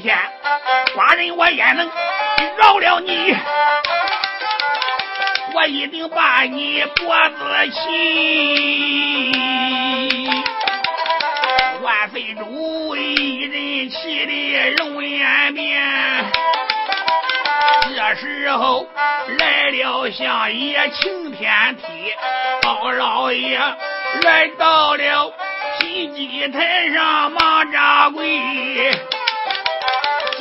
天，寡人我也能饶了你，我一定把你脖子起。万岁主一人气的容颜面，这时候来了相爷晴天梯，包老爷来到了祭祭台上忙着跪，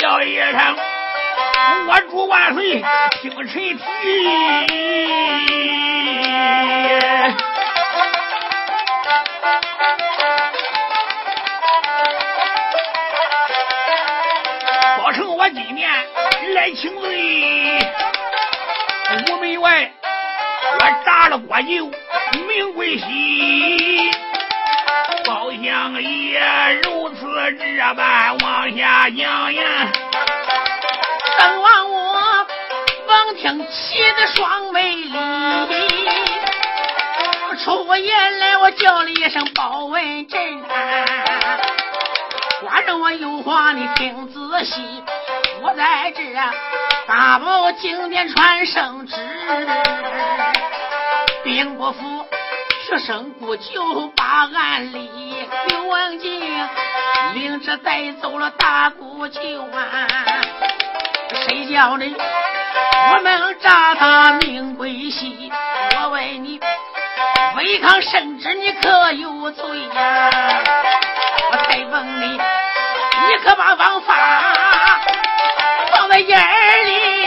叫一声我主万岁，听臣提。我今年来请罪，午门外我炸了锅酒，名贵喜。包相爷如此这般往下讲呀，等王我闻听气的双眉里，出言来我叫了一声包文正，寡人我有话你听仔细。我在这大宝经典传圣旨，兵部府学生不久把案理，刘文静领着带走了大姑舅啊，谁叫你我们诈他命归西？我问你，违抗圣旨你可有罪呀？我再问你，你可把王法？放在眼里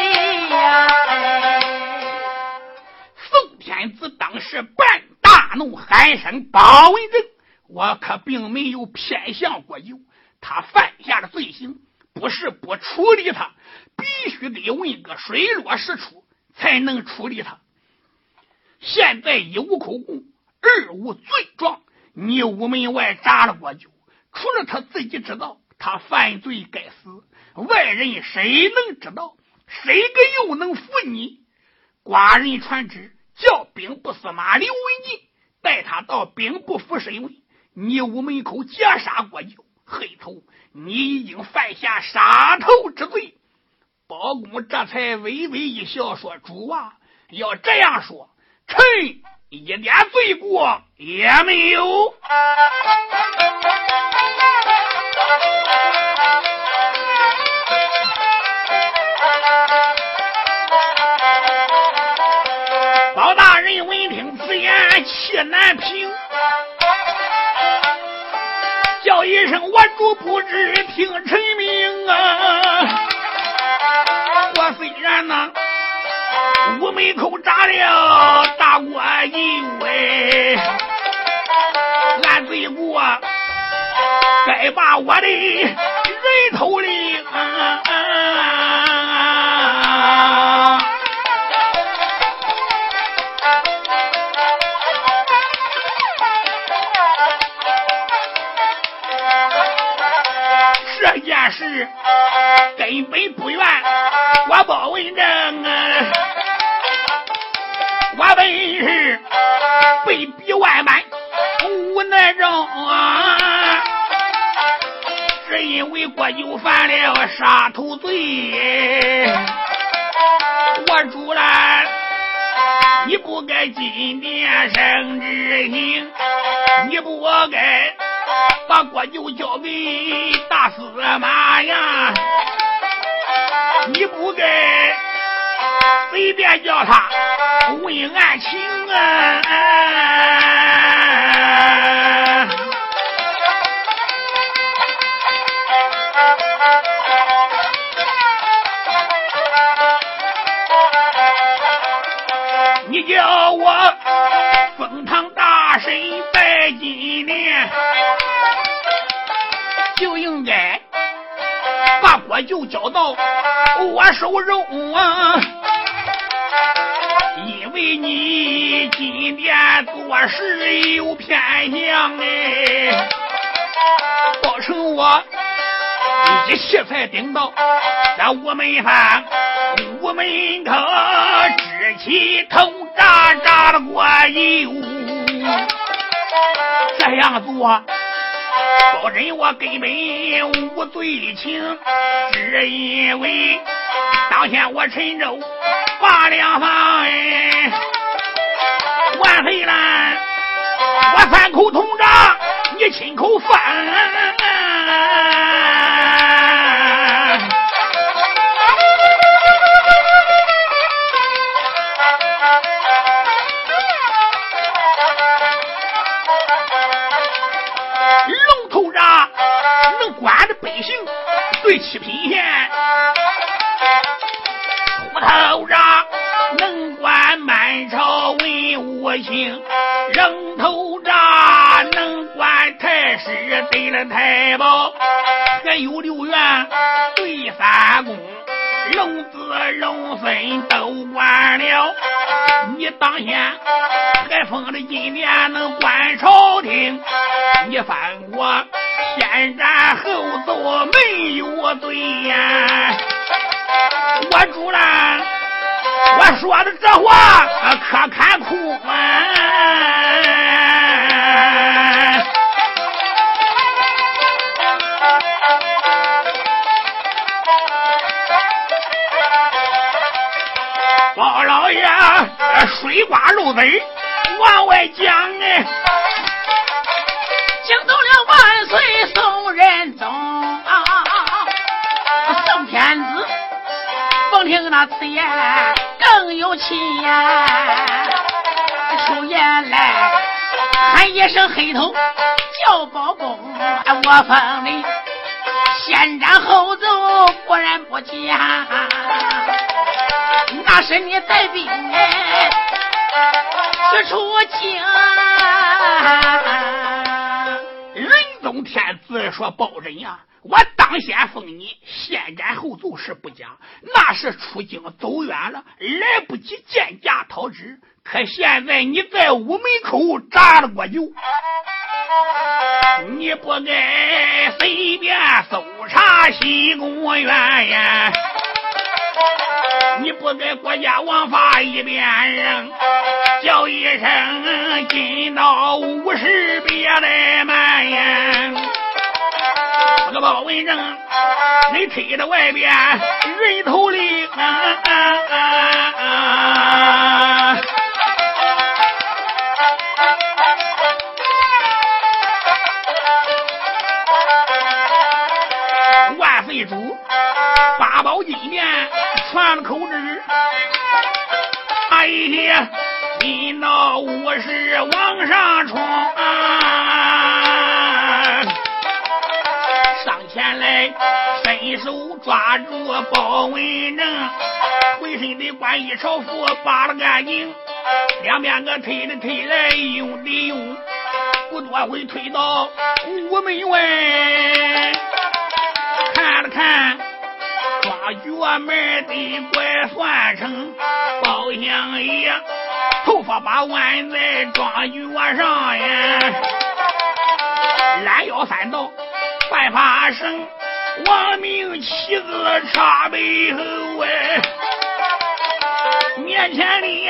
大怒，喊声：“包文正，我可并没有偏向过有他犯下的罪行，不是不处理他，必须得问个水落石出，才能处理他。现在一无口供，二无罪状，你屋门外炸了锅酒，除了他自己知道，他犯罪该死。”外人谁能知道？谁个又能服你？寡人传旨，叫兵部司马刘文静带他到兵部府审问。你屋门口劫杀国舅，黑头，你已经犯下杀头之罪。包公这才微微一笑，说：“主啊，要这样说，臣一点罪过也没有。”气难平，叫一声我主不知听臣命啊！我虽然呢屋门口炸了大锅油哎，俺罪过该把我的人头领啊。这件事根本不愿我包文正啊，我本是被逼万般无奈中啊，是因为国舅犯了杀头罪，我主了，你不该今天生之刑，你不该。把锅就交给大司马呀！你不该随便叫他问案情啊！你叫我封堂大神拜金莲。就应该把锅就交到我手中啊！因为你今天做事有偏向哎，造成我一气才顶到在屋门房屋门口支起头扎扎的锅油，这样做。保真我根本无罪情，只因为当天我陈州把两方哎，万岁了，我三口同账，你亲口犯。说的这话声黑头叫包公，我封你先斩后奏，果然不假，那是你带兵去出京。宋天子说：“包拯呀，我当先封你，先斩后奏是不假。那是出京走远了，来不及见驾逃之。可现在你在屋门口扎了我酒，你不该随便搜查西宫院呀！你不该国家王法一边扔，叫一声金刀五十别来慢呀！这个包文正，你推到外边人头里啊啊啊！万八宝金殿传了口旨，哎呀，金刀五十往上冲啊！上前来伸手抓住包文正，浑身的官衣朝服扒了干净，两边个推的推来用的用，不多会推到屋门外，看了看庄角门的怪算成包相爷，头发把挽在庄角上呀，拦腰三道。办法生，亡命妻子插背后哎，面前里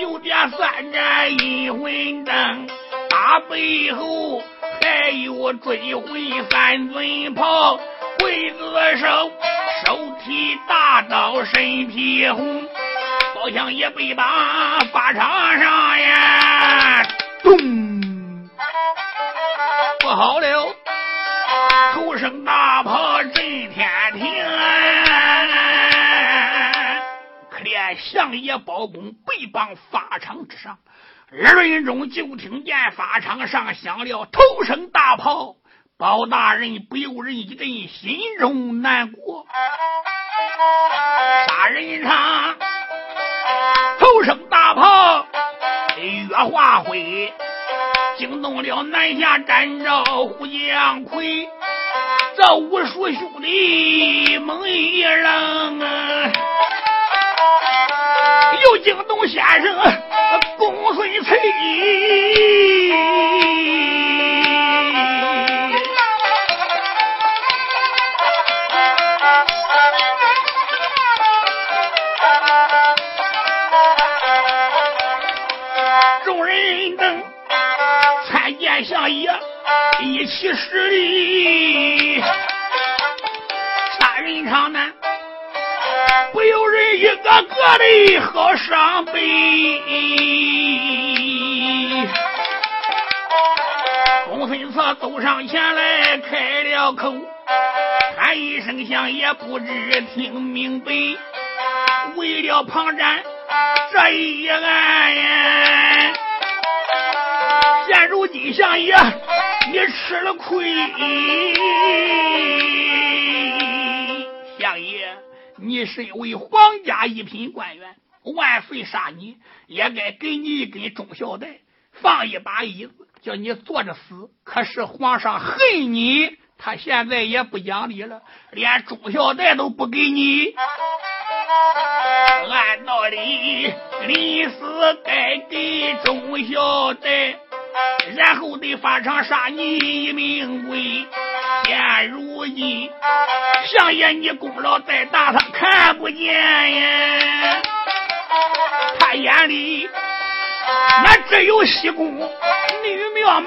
有点三盏阴魂灯，打背后还有追魂三尊炮，刽子手手提大刀，身披红，好像也被绑法场上呀，咚，不好了！头声大炮震天庭，可怜相爷包公被绑法场之上，二人中就听见法场上响了头声大炮，包大人不由人一阵心中难过。杀人场头声大炮，月华辉惊动了南下战招胡将魁。这五叔兄弟猛一扔啊，又惊动先生公孙翠，众人等参见相爷。一起势力，杀人场呢，不由人一个个的好伤悲。公孙策走上前来开了口，喊一声响也不知听明白，为了旁战这一案。现如今，相爷你吃了亏。相爷，你身为皇家一品官员，万岁杀你也该给你一根忠孝带，放一把椅子，叫你坐着死。可是皇上恨你，他现在也不讲理了，连忠孝带都不给你。按道理，李四该给忠孝带。然后得发场杀你一命归。现如今，相爷你功劳再大，他看不见呀。他眼里那只有西宫女庙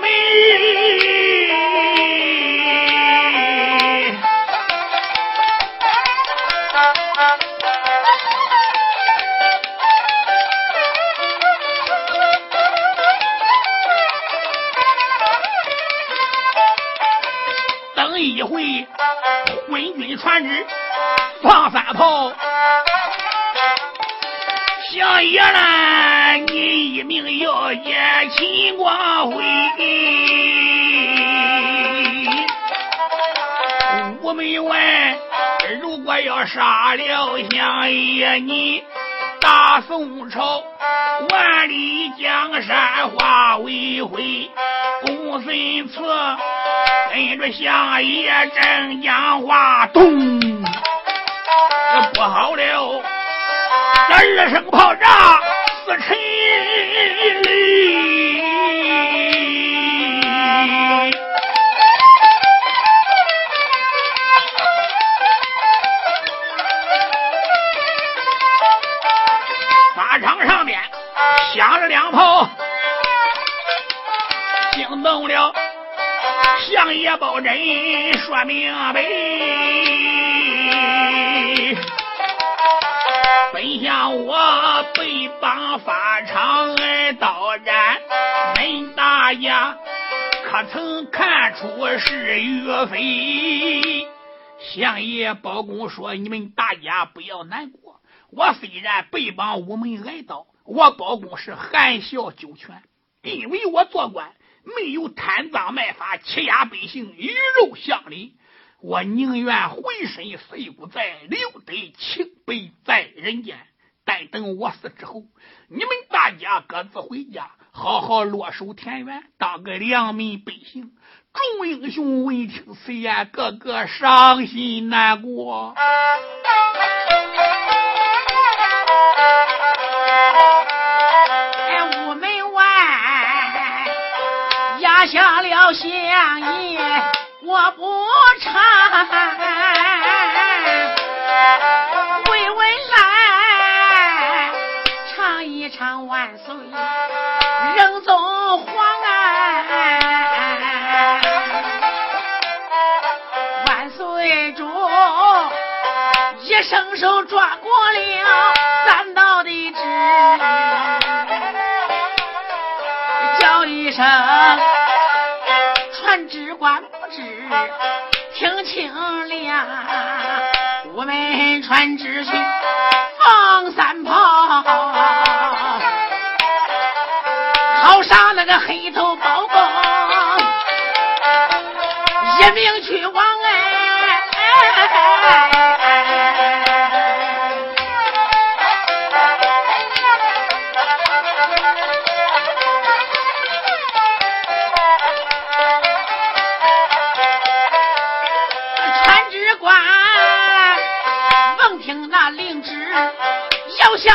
美。一回昏君传旨放三炮，相爷呢？你一命要见秦光辉，午门外如果要杀了相爷，你大宋朝万里江山化为灰。公孙策跟着相爷正讲话，咚，不好了！这二声炮炸四沉法场上面响了两炮。惊动了相爷包拯，说明白。本想我被绑法场挨刀斩，恁大家可曾看出是岳飞？相爷包公说：“你们大家不要难过，我虽然被绑无门挨刀，我包公是含笑九泉，因为我做官。”没有贪赃卖法、欺压百姓、鱼肉乡里，我宁愿浑身碎骨在，留得清白在人间。待等我死之后，你们大家各自回家，好好落守田园，当个良民百姓。众英雄闻听此言，个个伤心难过。下了相爷，我不唱，回文来唱一唱万岁，仁宗皇啊，万岁主一生手抓过了三道的旨，叫一声。只听清了，我们传旨去放三炮，好杀那个黑头包公，一命去往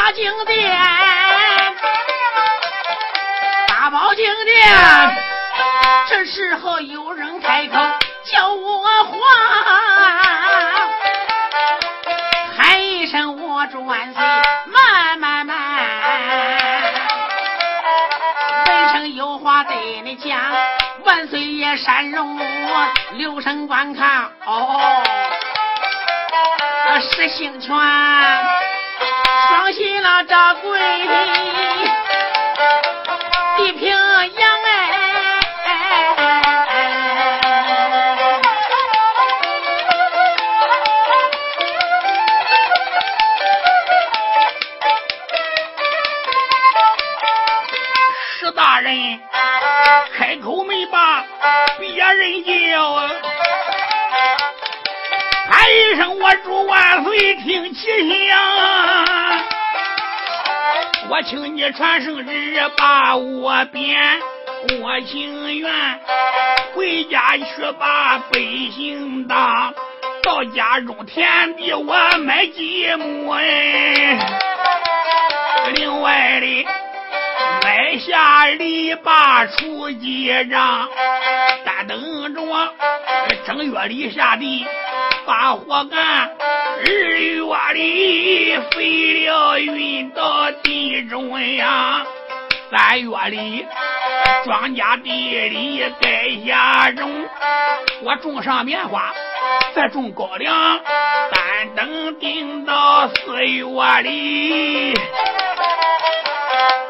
下金殿，大宝金殿。这时候有人开口叫我话，喊一声我主万岁，慢慢慢。本生有话对你讲，万岁爷山荣留神观看哦，实姓权，双喜那这贵地平阳哎。一声我祝万岁，听其响。我请你传圣旨，把我贬。我情愿回家去把百姓当，到家中田地我买几亩哎。另外的买下篱笆出几丈，但等着正月里下地。把火干，二月里废了运到地中央，三月里庄稼地里该下种，我种上棉花，再种高粱，三等顶到四月里，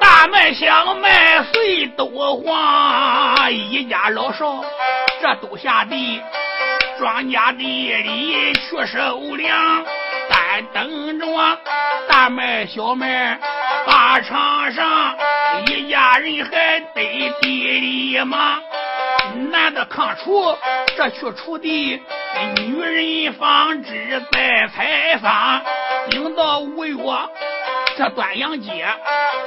大麦小麦穗都黄，一家老少这都下地。庄稼地里去收粮，单等着大麦、小麦把场上，一家人还得地里忙。男的扛锄，这去锄地；女人纺织在采桑。顶到五月，这端阳节，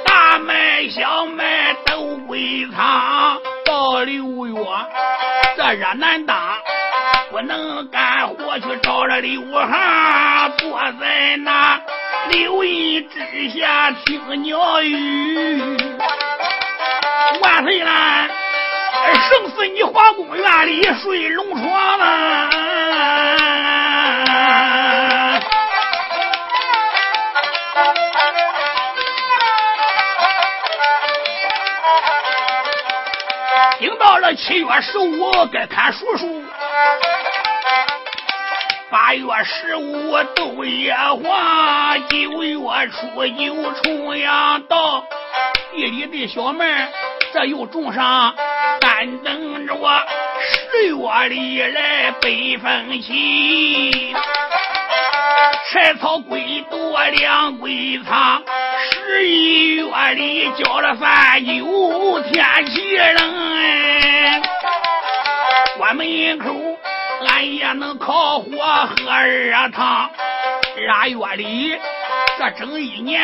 大麦、小麦都归仓。到六月，这热难当。不能干活去找着刘行，坐在那柳荫之下听鸟语。万岁啦！生死你皇宫院里睡龙床啊！听到了七月十五该看叔叔。八月十五斗叶黄，九月初九重阳到，地里的小麦这又种上，但等着我十月里来北风起，柴草归多粮归仓，十一月里交了饭酒，天气冷哎，关门口。俺也能烤火喝热汤，腊月里这整一年，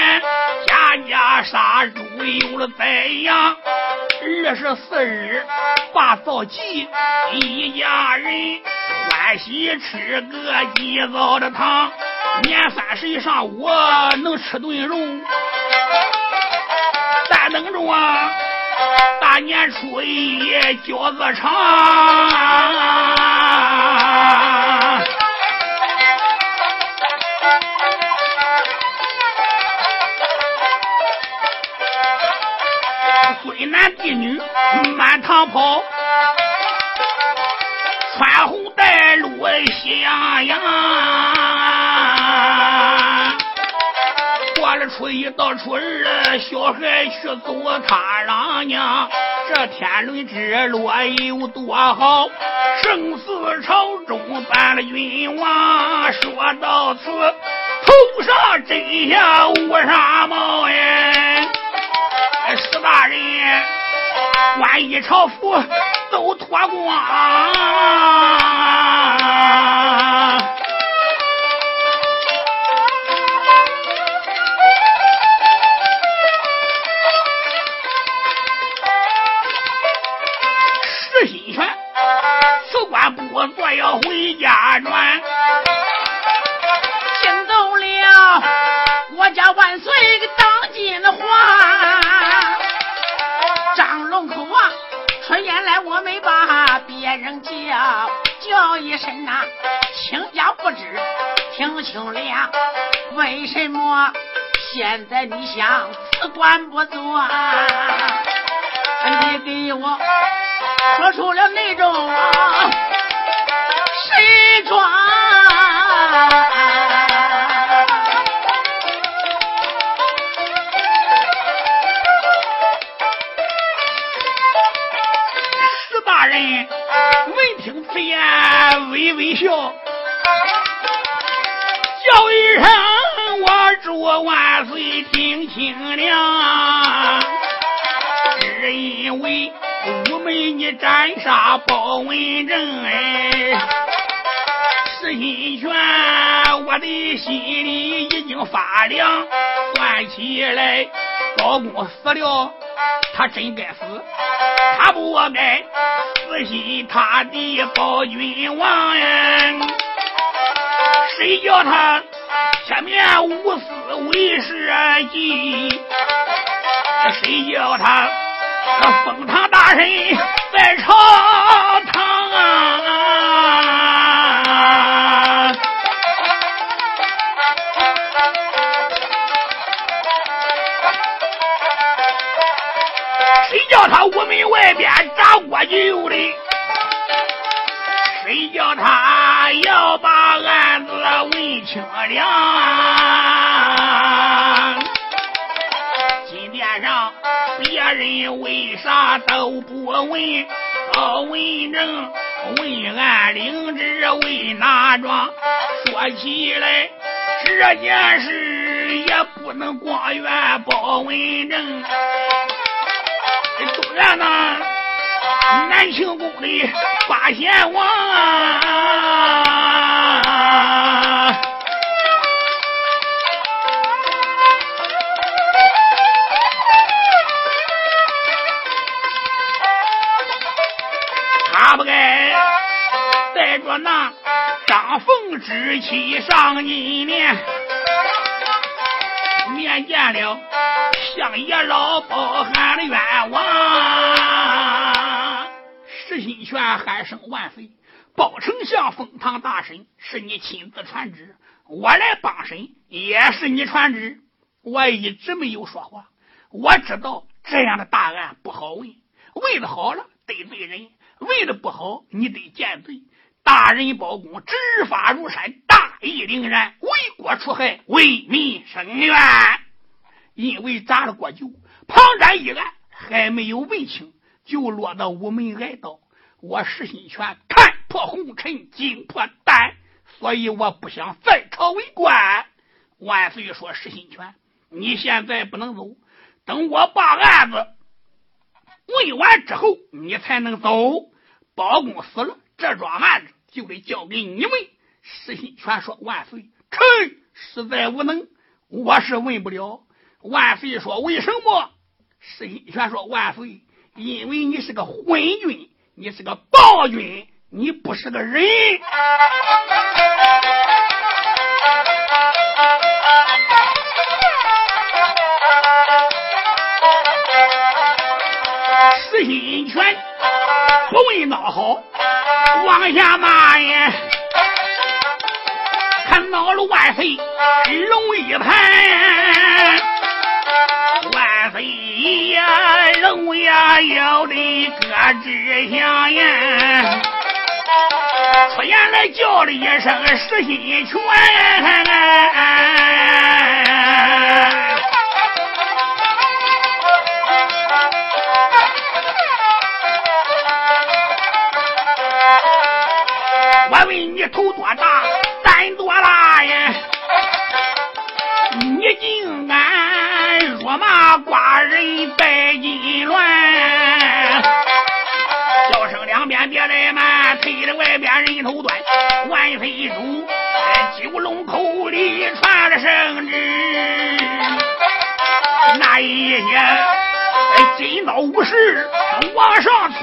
家家杀猪有了宰羊。二十四日把灶祭，一家人欢喜吃个鸡糟的汤。年三十一上午能吃顿肉，但等着啊，大年初一饺子场。孙男弟女满堂跑，穿红带路喜洋洋。过了初一到初二，小孩去走他郎娘。这天伦之乐有多好？生死朝中办了君王。说到此，头上真下乌纱帽呀！史大人，官一朝服都脱光。我要回家转，听到了我家万岁个当今的话，张龙口啊，出言来我没把别人叫，叫一声呐，亲家不知听清了，为什么现在你想辞官不做？你给我说出了那种神状。史大人闻听此言，微微笑，叫一声：“我祝万岁听清了，只因为。”五妹，你斩杀包文正，哎，石心泉，我的心里已经发凉。算起来，包公死了，他真该死，他不该死心塌地保君王呀！谁叫他前面无私为社稷？谁叫他？封堂大人在朝堂啊！叫他屋门外边炸锅酒的？谁叫他要把案子问清了？金殿上。别人为啥都不问？高文正问俺领旨为哪桩？说起来这件事也不能光怨包文正，都怨那南庆宫的八贤王啊！他不该带着那张凤之妻上你面，面见了相爷老包喊的冤枉。石心泉喊声万岁！包丞相封堂大审是你亲自传旨，我来帮审也是你传旨。我一直没有说话，我知道这样的大案不好问，问的好了得罪人。为的不好，你得见罪。大人包公执法如山，大义凛然，为国除害，为民伸冤。因为砸了锅酒，庞然一案还没有问清，就落到午门挨刀。我石心泉看破红尘，惊破胆，所以我不想再朝为官。万岁说：“石心泉，你现在不能走，等我把案子。”问完之后，你才能走。包公死了，这桩案子就得交给你们。石心泉说：“万岁，臣实在无能，我是问不了。”万岁说：“为什么？”石心泉说：“万岁，因为你是个昏君，你是个暴君，你不是个人。”石心泉不问闹好，往下骂呀！看恼了万岁龙一盘，万岁呀龙呀要的各支香呀！出言来叫了一声石心泉。我问你头多大，胆多大呀？你竟敢寡人拜金銮？叫声两边别来慢，推着外边人头断。万岁主，九龙口里传了圣旨，那一些金刀武士往上窜。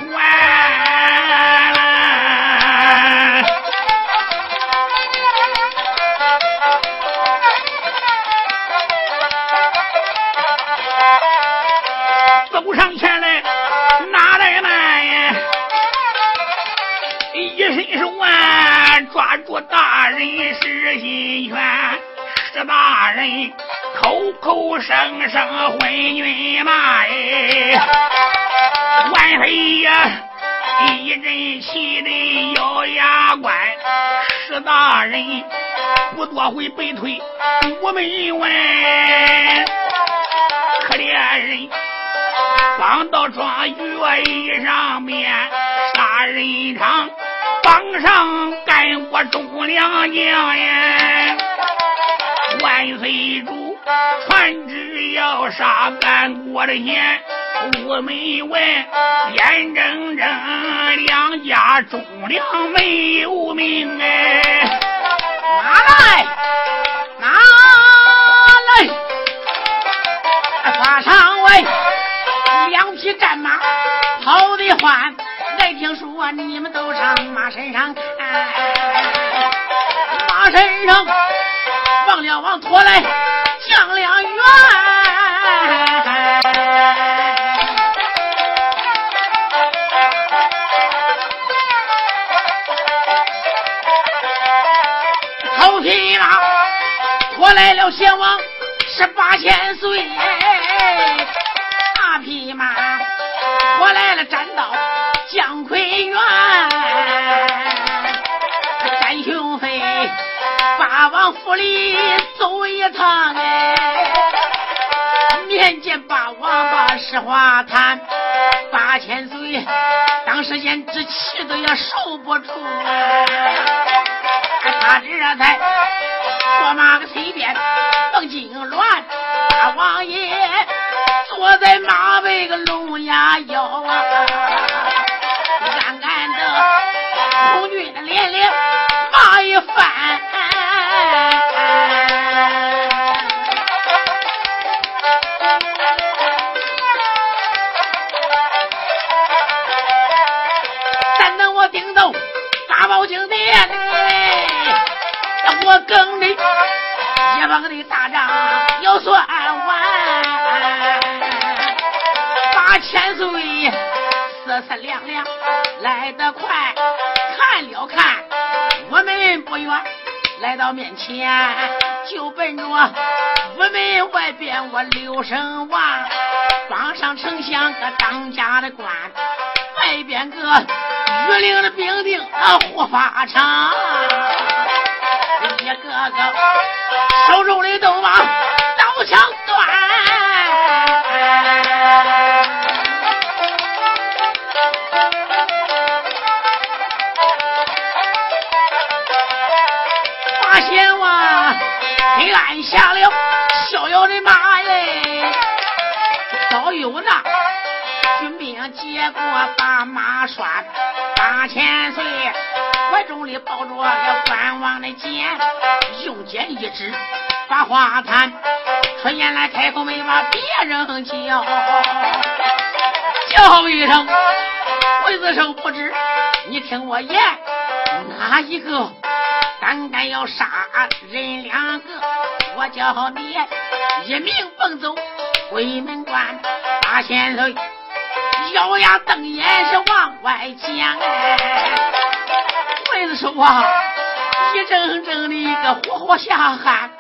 走上前来，哪来慢呀？一伸手啊，抓住大人石心泉，石大人口口声声昏君骂哎，万岁呀！一阵气得咬牙关，石大人不多会被退午门外，可怜人绑到庄院上面杀人场，榜上干过忠良将呀，万岁主传旨要杀干国的贤。午门外，眼睁睁两家忠良没有命哎！拿来，拿来！马上喂，两匹战马跑得欢。爱听说你们都上马身上看，马身上王了王拖来将两员。来了，先王十八千岁，斩，到姜奎元，战雄飞，八王府里走一趟哎，面见八王把实话谈，八千岁当时间之气都要受不住啊，他这才。我马个随便蹦金銮，大王爷坐在马背个龙牙腰啊，暗暗的红军的连连骂一番。咱等我顶到大宝金殿，我更得。一帮的大仗千岁四四两两来得快，看了看我们不远，来到面前就奔着屋门外边我刘声王，装上丞相个当家的官，外边个御林的兵丁啊护法场。一个个手中的都把刀枪黑暗下了逍遥的马耶，早有那军兵接过把马拴，八千岁。怀中里抱着了关王的剑，用剑一指把话谈，春言来开口没把别人叫，叫一声刽子手不知，你听我言，哪一个胆敢要杀人两个？我叫你一命奔走鬼门关，八仙岁咬牙瞪眼是往外讲。刽子手啊，一阵阵的一个活活下汗。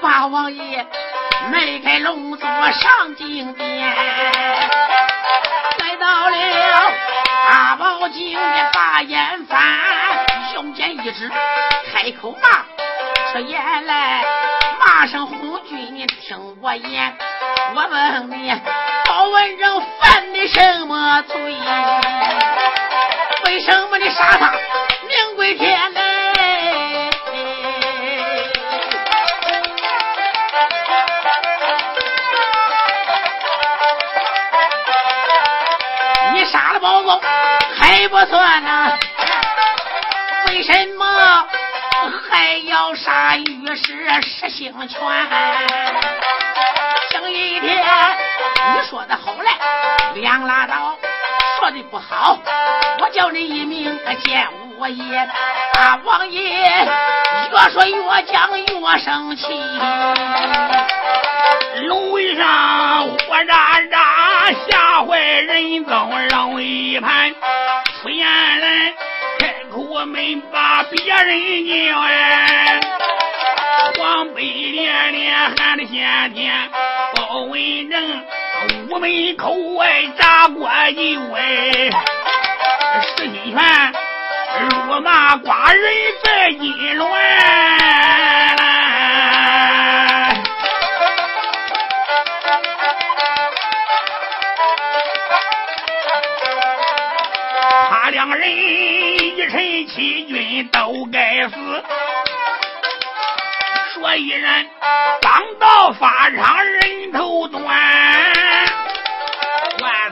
八王爷迈开龙座上金殿，来到了八宝金殿把眼翻，用剑一指开口骂，出言来骂声红军，你听我言，我问你，包文正犯的什么罪？为什么你杀他？名归天嘞！你杀了包公还不算呢，为什么还要杀御史石兴全？这一天你说的好来，两拉倒。说的不好，我叫你一名见我爷，大王爷越说越讲越生气，楼上火渣渣吓坏人遭绕一盘，出言来开口没把别人叫哎，黄背连连喊的先天包文正。屋门口外炸过油哎，石金泉辱骂寡人在金銮。他两人一臣欺君都该死，说一人刚到法场人头断，万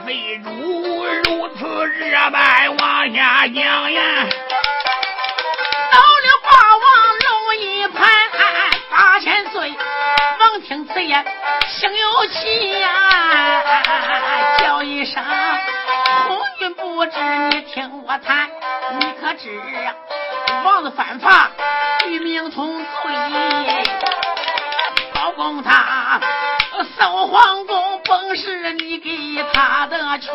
岁主如此这般往下讲呀。到了霸王龙一盘八千岁，王听此言心有气呀，叫一声。红军不知你听我谈，你可知王子犯法与民同罪？包公他搜皇宫，本是你给他的权。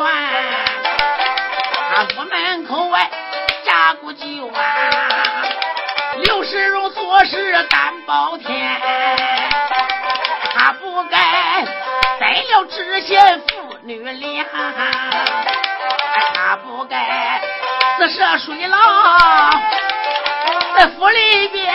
他府门口外扎古酒啊，刘世荣做事担包天，他不该宰了知县女俩。他不该自射水牢，在府里边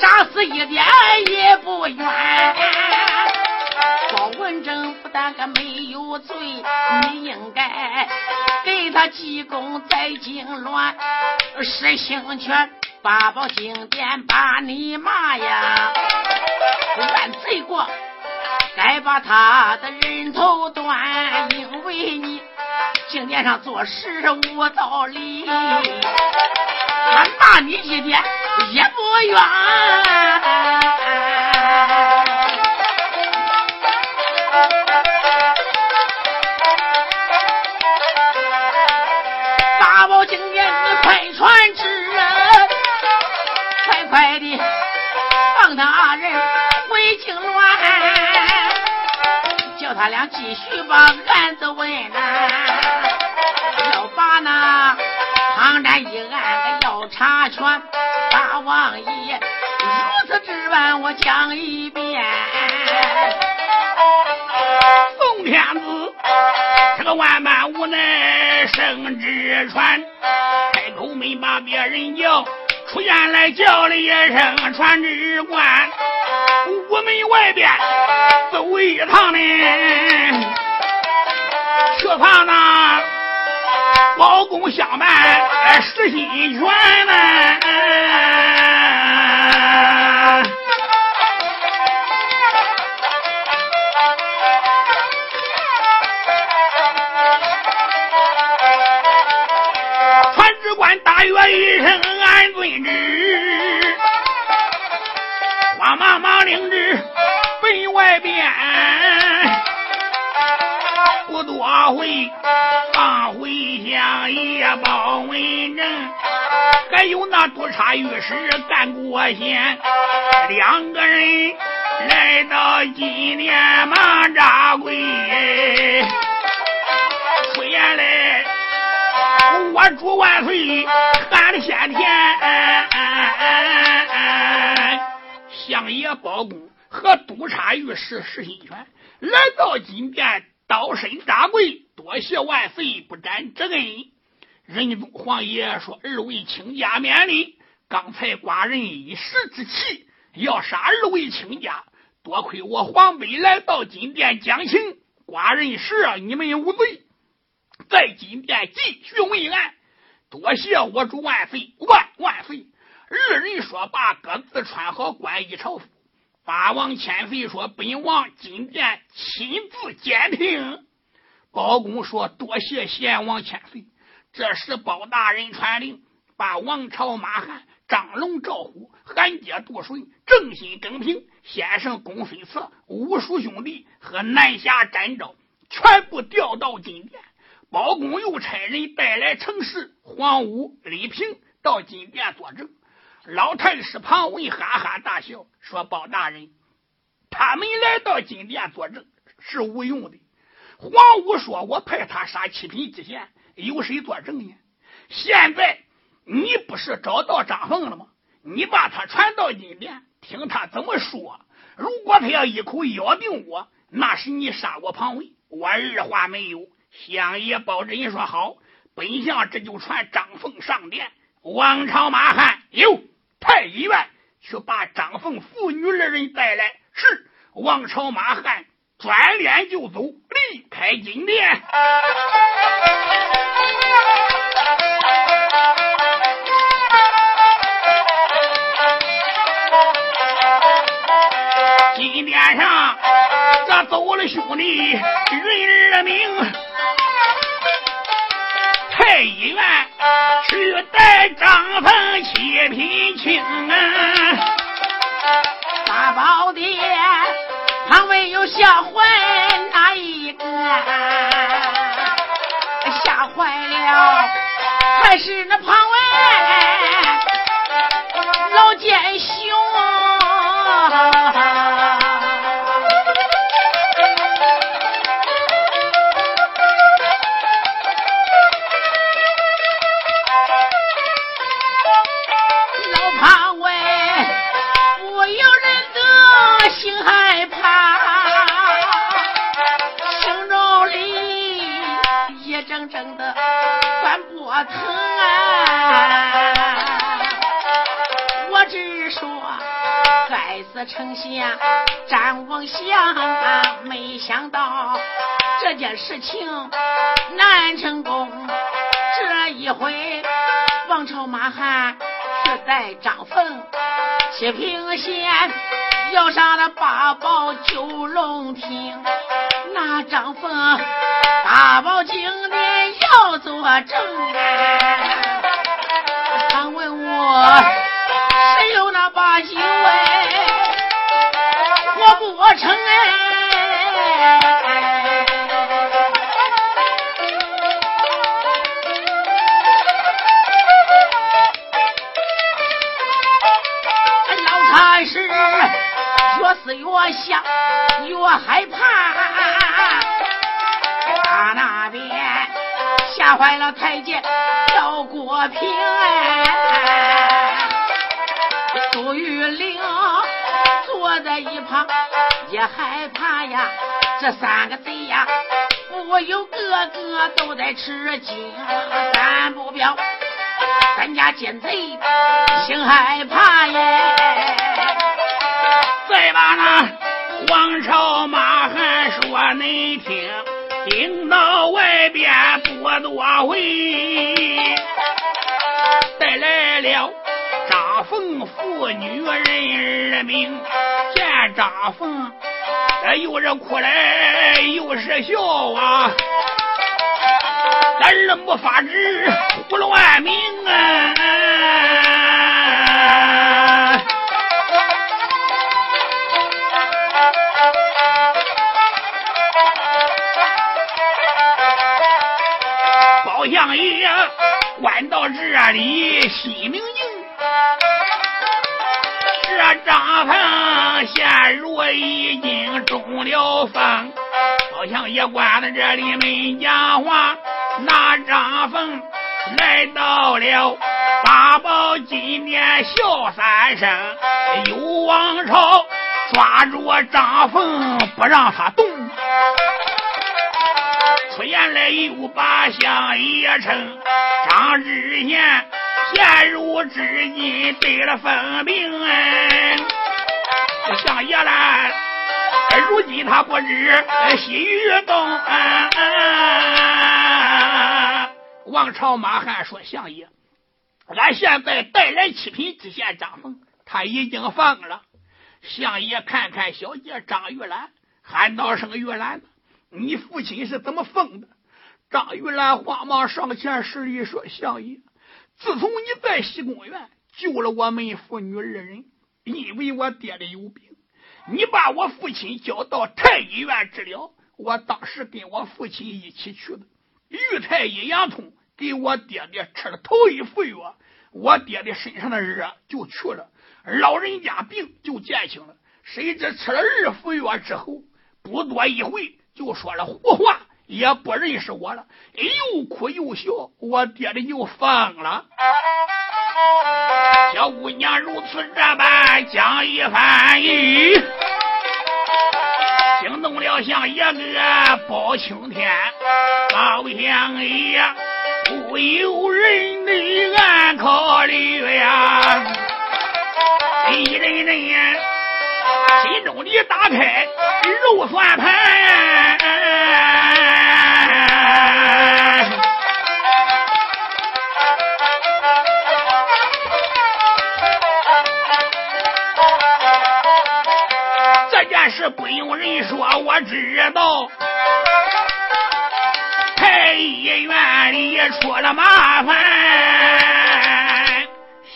扎死一点也不冤。包文正不但个没有罪，你应该给他济公在金銮，施兴权八宝金殿把你骂呀！万罪过，该把他的人头断，因为你金殿上做事无道理，他骂你一点也不冤。快传旨，快快的，放他二人回京来，叫他俩继续把案子问呐，要把那唐山一案要查全。大王爷如此之般，我讲一遍。奉天子，这个万般无奈圣旨传，开口没把别人叫。出言来叫了一声传旨官，屋门外边走一趟呢，却怕那包公相伴失心全呢。传旨官大约一声俺遵旨，慌忙忙领旨奔外边，不多会放回乡也报文正，还有那督察御史干国贤，两个人来到金殿忙扎跪，出言来。我祝万岁喊的先天，相爷包公和督察御史石心权来到金殿，刀身扎跪，多谢万岁不斩之恩。仁宗皇爷说：“二位卿家免礼，刚才寡人一时之气，要杀二位卿家，多亏我皇辈来到金殿讲情，寡人赦你们无罪。”在金殿继续问案，多谢我主万岁万万岁！二人说罢，各自穿好官衣朝服。八王千岁说：“本王金殿亲自监听。”包公说：“多谢贤王千岁。”这时包大人传令，把王朝、马汉、张龙、赵虎、韩杰、杜顺、郑兴、耿平、先生公孙策、五叔兄弟和南侠展昭全部调到金殿。包公又差人带来城市黄武、李平到金殿作证。老太师庞文哈哈大笑说：“包大人，他们来到金殿作证是无用的。黄武说：“我派他杀七品知县，有谁作证呢？现在你不是找到张凤了吗？你把他传到金殿，听他怎么说。如果他要一口咬定我，那是你杀我庞伟，我二话没有。相爷保人说好，本相这就传张凤上殿。王朝马汉有太医院去把张凤父女二人带来。是王朝马汉转脸就走，离开金殿。金殿上，这走了兄弟人二名。太医院去带张凤七品清啊。大宝殿旁边有吓坏哪一个？吓坏了，还是那旁外老奸雄。事情难成功。这一回，王朝马汉去带张凤，七平县要上了八宝九龙亭，那张凤八宝金殿要作证。他问我谁有那八九哎？我不成哎，越想，越害怕，他那边吓坏了太监赵国平哎，朱玉玲。坐在一旁也害怕呀，这三个贼呀，我有个个都在吃惊。咱不表，咱家奸贼心害怕耶。再把那王朝马汉说恁听，听到外边多多回，带来了张。凤妇女人二名见张凤，又是哭来又是笑啊！咱二没法子胡乱名啊！包相爷关到这里，心明镜。这张凤现如已经中了风，好像也关在这里没讲话。那张凤来到了八宝金殿，笑三声。有王朝抓住张凤，不让他动。出言来又把相爷称张知县。现如至今得了疯病，这相爷来，如今他不知西域东。王朝马汉说：“相爷，俺现在带来七品知县张凤，他已经放了。相爷看看小姐张玉兰，喊道声玉兰，你父亲是怎么疯的？”张玉兰慌忙上前施礼说：“相爷。”自从你在西公园救了我们父女二人，因为我爹的有病，你把我父亲交到太医院治疗。我当时跟我父亲一起去的，玉太医杨通给我爹爹吃了头一副药，我爹爹身上的热就去了，老人家病就减轻了。谁知吃了二副药之后，不多一会就说了胡话，也不认识我了，又哭又笑，我爹的又疯了。小姑娘如此这般讲一番，惊动了像一个包青天，好像哎不由人的暗考虑呀，一阵阵心中的打开肉算盘。这件事不用人说，我知道。太医院里出了麻烦，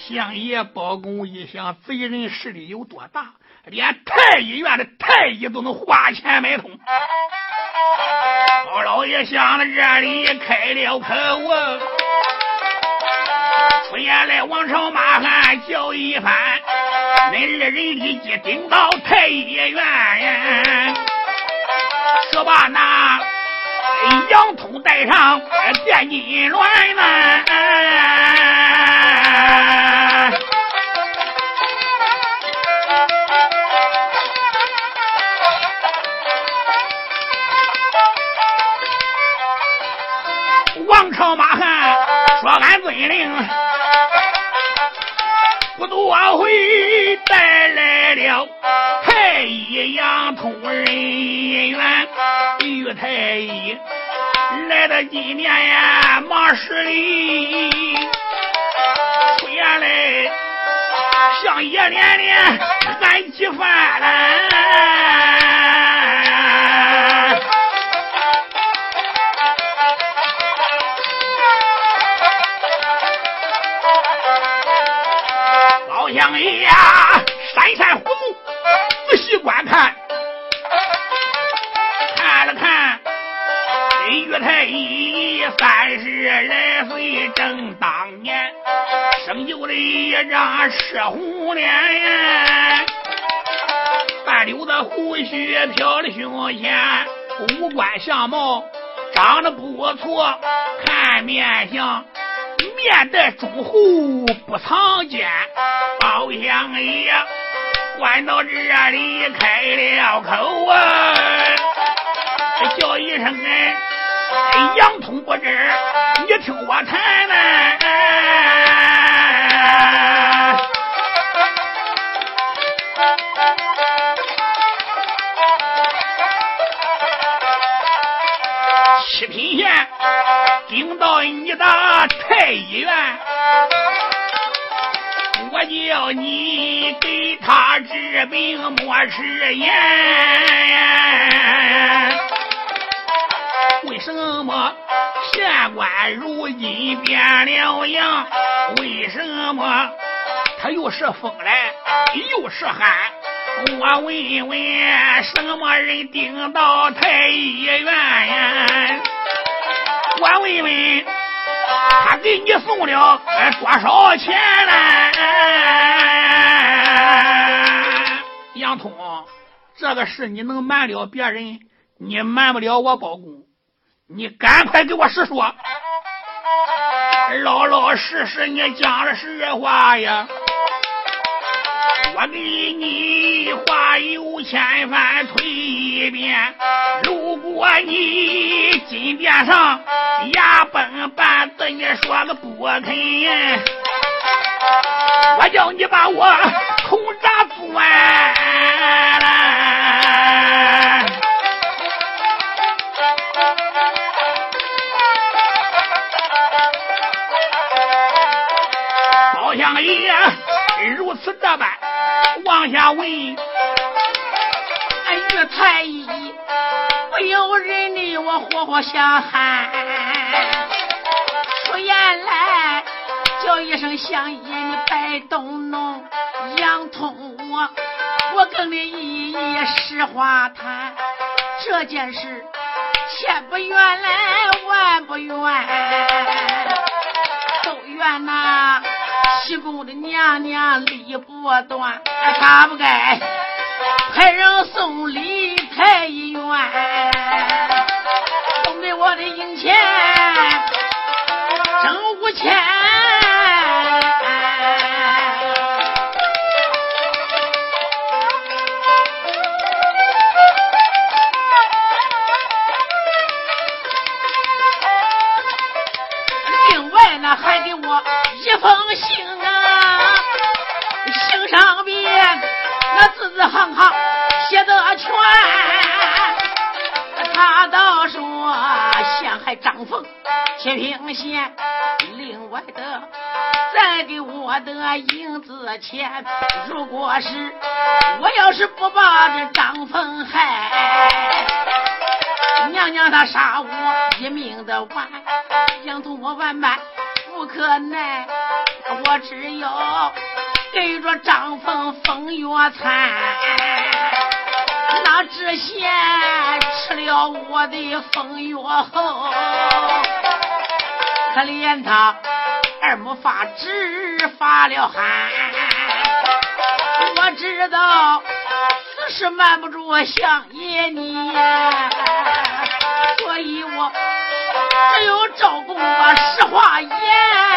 相爷包公一想，贼人势力有多大，连太医院的太医都能花钱买通。包老爷想到这里，开了口啊，出言来王朝马汉叫一番。恁二人立即顶到太医院，说把那杨通带上电金銮呐，王朝马汉说俺遵令。不多会带来了太医杨通人员，玉太医来到今年呀，忙十里，原来向爷连连喊几番了。哎呀，山山虎目，仔细观看，看了看，玉太医三十来岁正当年，生就的一张赤红脸，半溜的胡须飘的胸前，五官相貌长得不错，看面相。面带忠厚不藏奸，包相爷关到这里开了口啊，叫一声哎，杨通不知，你听我谈呐。七品县顶到你的太医院，我叫你给他治病莫食言。为什么县官如今变了样？为什么他又是疯来又是寒？我问问，什么人顶到太医院呀？我问问，他给你送了多少钱呢？杨通，这个事你能瞒了别人，你瞒不了我包公。你赶快给我实说，老老实实，你讲的实话呀。我给你话有千万推一遍，如果你金殿上牙崩半子，你说个不肯，我叫你把我空闸钻了。包相爷如此这般。往下问，太医不由人的我活活想喊，出言来叫一声相爷你别动怒，杨通我我跟你一一实话谈，这件事千不怨来万不怨，都怨那。西宫的娘娘理不断，他不该派人送礼太医院，送给我的银钱整五千，另外呢还给我一封信字字行行写的全。他倒说陷害张凤铁平县，另外的再给我的银子钱。如果是我要是不把这张凤害，娘娘她杀我一命的完，养痛我万般不可耐，我只有跟着张凤封药餐。那知县吃了我的风药后，可怜他二目发直发了汗。我知道此事瞒不住相爷你，所以我只有照公把实话言。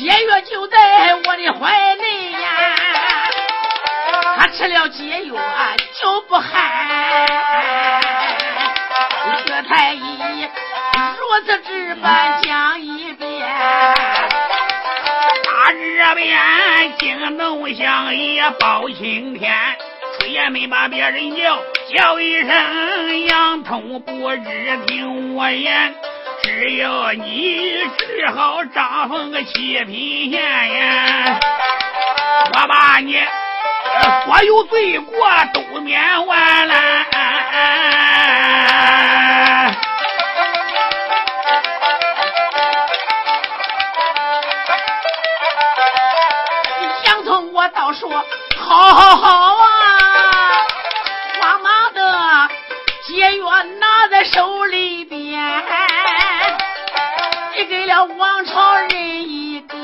解药就在我的怀里呀，他吃了解药就不寒。薛太医如此这般讲一遍，大这边惊动相爷包青天，谁也没把别人叫，叫一声杨通不知听我言。只有你治好张凤个七品县呀，我把你所有罪过都免完了。杨通，我倒说好好好啊，妈妈的解药拿在手里。给了王朝人一个，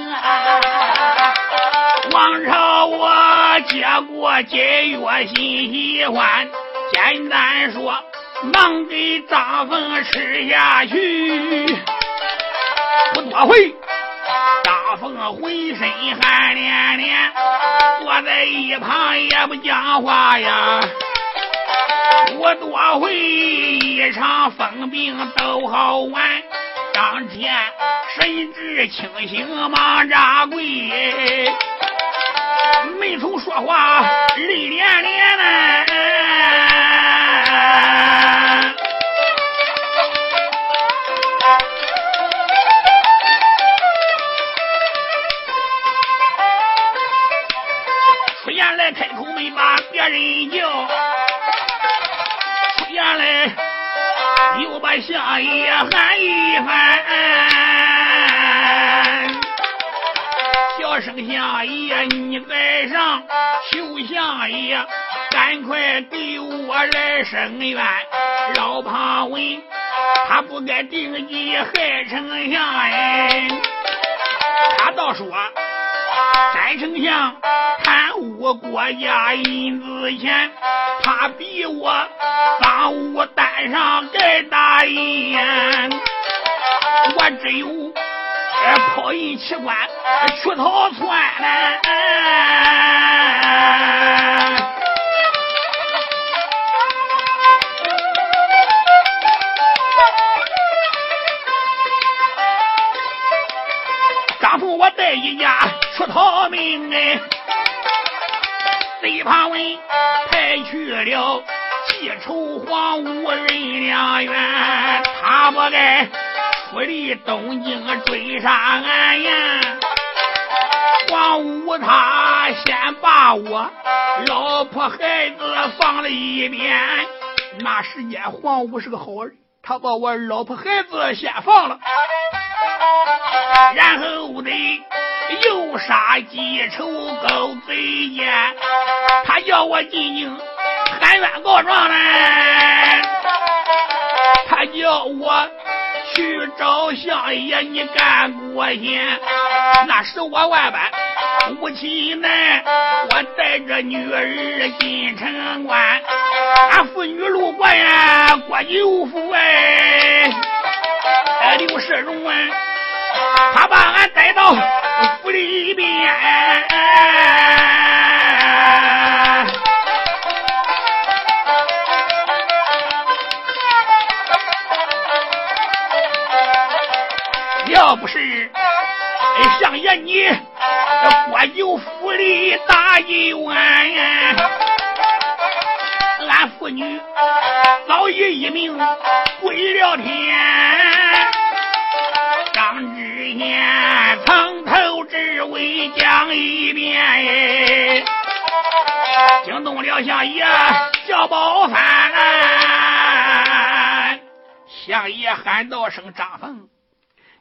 王朝我接过解药心喜欢，简单说，忙给张凤吃下去。不多会，张凤浑身汗连连，坐在一旁也不讲话呀。不多会，一场疯病都好完。当天神志清醒，忙扎跪，没头说话，泪连连呐。出言来开口没把别人叫，又把相爷喊一番，小声相爷，你在上，求相爷赶快给我来伸冤。老庞文他不该定计害丞相哎，他倒说宰丞相贪污国家银子钱，他逼我赃物单上盖大印，我只有抛银弃官去逃窜张凤，我带一家出逃命哎，贼庞文派去了。记仇皇武任良缘，他不该出离东京追杀俺呀！黄武他先把我老婆孩子放了一边，那时间黄武是个好人，他把我老婆孩子先放了，然后得又杀记仇狗贼奸，他叫我进京。喊冤告状嘞！他叫我去找相爷，你干过先。那时我万般无妻难，我带着女儿进城关，俺父女路过呀郭九府哎，刘世荣啊，他把俺带到府里边。要不是相爷你郭九府里打一碗，俺父女早已一命归了天。回讲一遍，哎惊动了相爷叫包三，相爷喊道声张凤。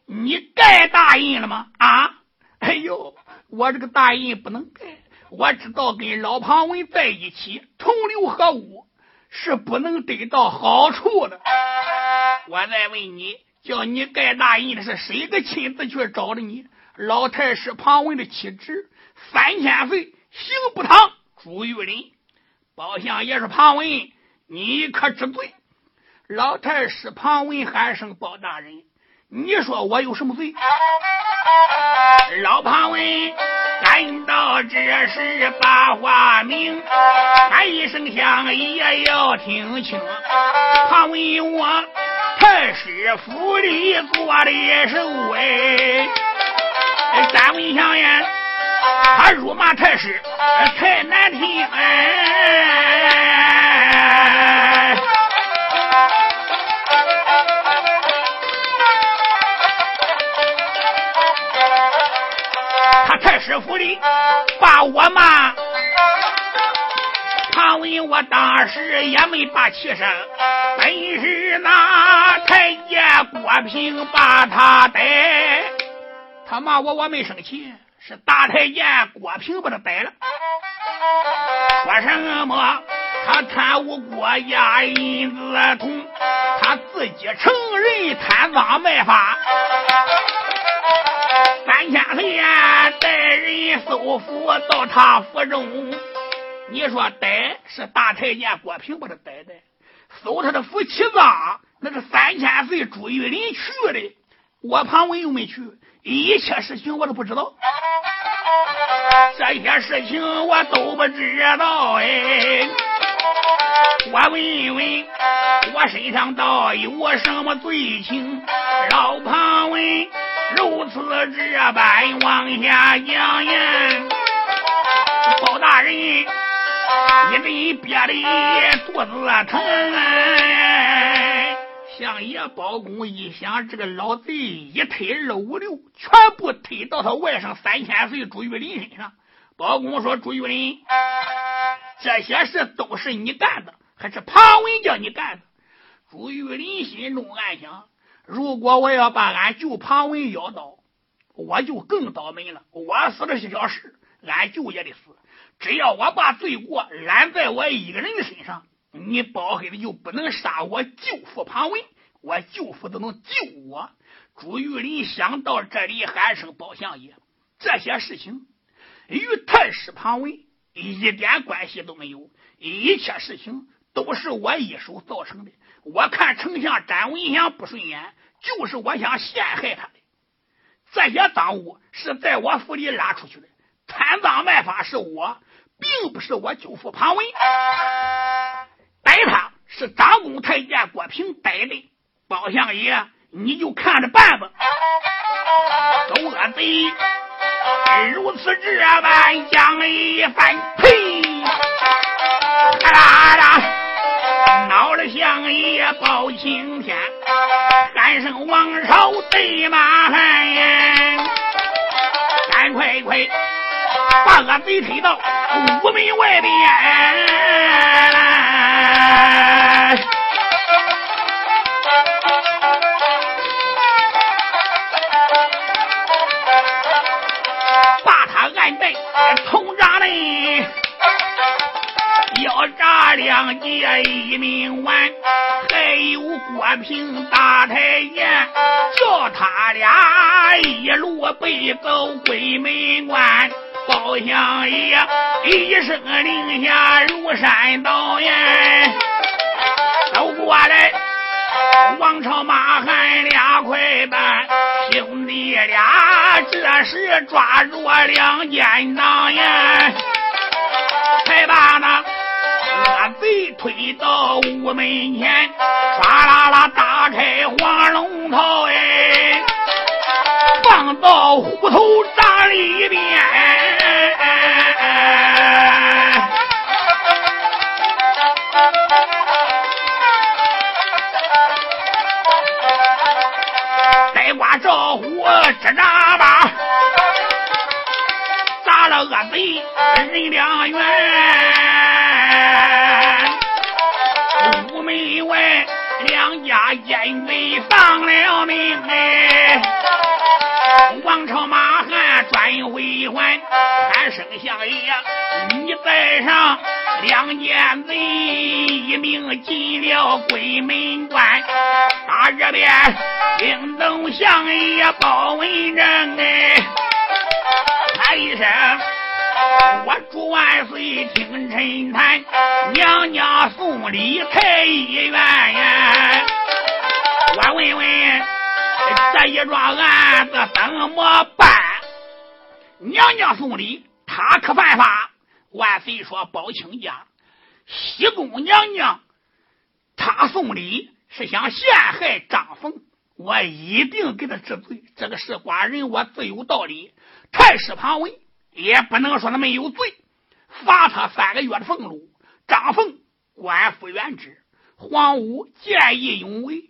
你盖大印了吗？啊！哎呦，我这个大印不能盖。我知道跟老庞文在一起同流合污是不能得到好处的。我再问你，叫你盖大印的是谁个亲自去找的你？老太师庞文的妻子三千岁刑部堂朱玉林，包相爷是庞文，你可知罪？老太师庞文喊声包大人。你说我有什么罪？老庞文赶到这时把话明，喊一声相爷要听清。庞文我太师府里做的首哎，三文相爷他辱骂太师太难听哎。太师府里把我骂，庞文我当时也没把气生，本是那太监郭平把他逮，他骂我我没生气，是大太监郭平把他逮了。说什么他贪污国家银子铜，他自己承认贪赃卖法。三千岁呀，带人搜府到他府中。你说逮是大太监郭平把他逮的，搜他的府七脏，那是三千岁朱玉林去的。我庞文又没去，一切事情我都不知道。这些事情我都不知道哎。我问问，我身上到底有什么罪情？老庞文。如此这般往下讲呀，包大人一阵憋的肚子疼。相爷包公一想，这个老贼一推二五六，全部推到他外甥三千岁朱玉林身上。包公说：“朱玉林，这些事都是你干的，还是庞文叫你干的？”朱玉林心中暗想。如果我要把俺舅庞文要到，我就更倒霉了。我死的是小事，俺舅也得死。只要我把罪过揽在我一个人的身上，你包黑子就不能杀我舅父庞文，我舅父都能救我。朱玉林想到这里，喊声包相爷，这些事情与太师庞文一点关系都没有，一切事情都是我一手造成的。我看丞相詹文祥不顺眼，就是我想陷害他的。这些赃物是在我府里拉出去的，贪赃卖法是我，并不是我舅父庞文。逮他是张公太监郭平逮的，包相爷你就看着办吧。狗恶贼如此这般讲一番，呸！哈啦啦。恼了相爷包青天，喊声王朝对马汉，赶快快把恶贼推到屋门外边，把他按在铜闸内。要炸两截一命丸，还有郭平大太监，叫他俩一路背走鬼门关。包相爷一声令下，如山倒呀，走过来，王朝马汉俩快板，兄弟俩这时抓住两肩囊呀，才把那恶贼推到屋门前，唰啦啦打开黄龙套哎，放到虎头铡里边。呆瓜照虎支扎把，砸了恶贼人两员。屋门外两家奸贼丧了命哎，王朝马汉转回还，喊声相爷，你带上。两件贼一命进了鬼门关，打这边惊动相爷包文正哎，喊一声我祝万岁听臣谈，娘娘送礼太医院呀，我问问这一桩案子怎么办？娘娘送礼，他可犯法？万岁说：“包青家，西宫娘娘，她送礼是想陷害张凤，我一定给他治罪。这个事寡人我自有道理。太师旁问，也不能说他没有罪，罚他三个月的俸禄。张凤官复原职。黄武见义勇为，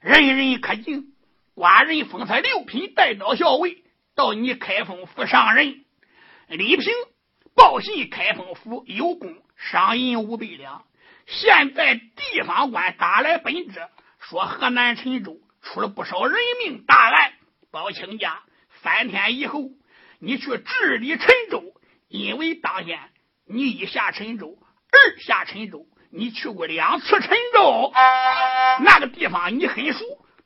人人可敬。寡人封他六品带刀校尉，到你开封府上任。李平。”报信开封府有功，赏银五百两。现在地方官打来本旨，说河南陈州出了不少人命大案。包亲家，三天以后你去治理陈州，因为当天你一下陈州，二下陈州，你去过两次陈州，那个地方你很熟。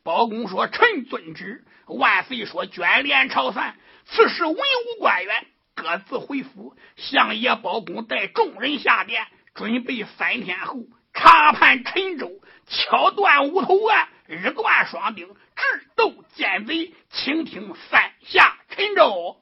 包公说：“臣遵旨。”万岁说：“卷帘朝散，此时文武官员。”各自回府，相爷包公带众人下殿，准备三天后查判陈州，敲断无头案，日断双钉，智斗奸贼，倾听三下陈州。